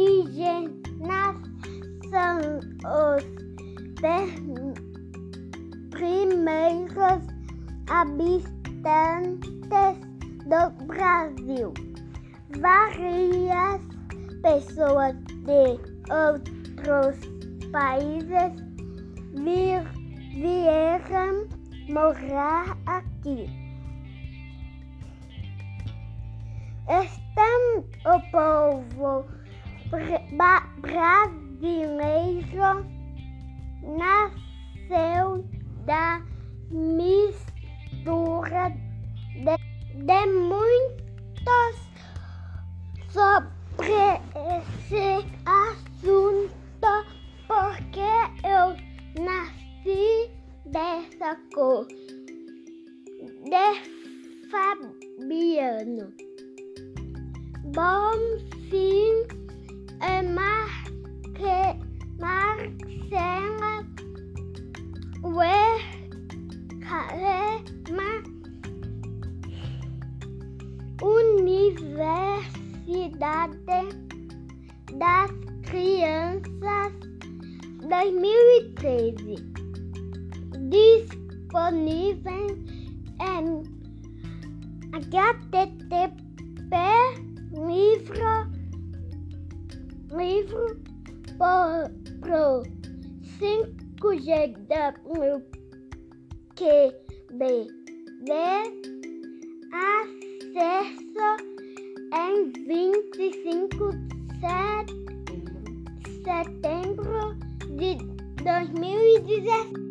indígenas são os primeiros habitantes do Brasil. Várias pessoas de outros países vieram morar aqui. Estão o povo brasileiro nasceu da mistura de, de sobre esse assunto porque eu nasci dessa cor de Fabiano. Bom Marcela Uerma Universidade das Crianças 2013 disponível em http livro livro pro 5GW que B acesso em 25 de setembro de 2017.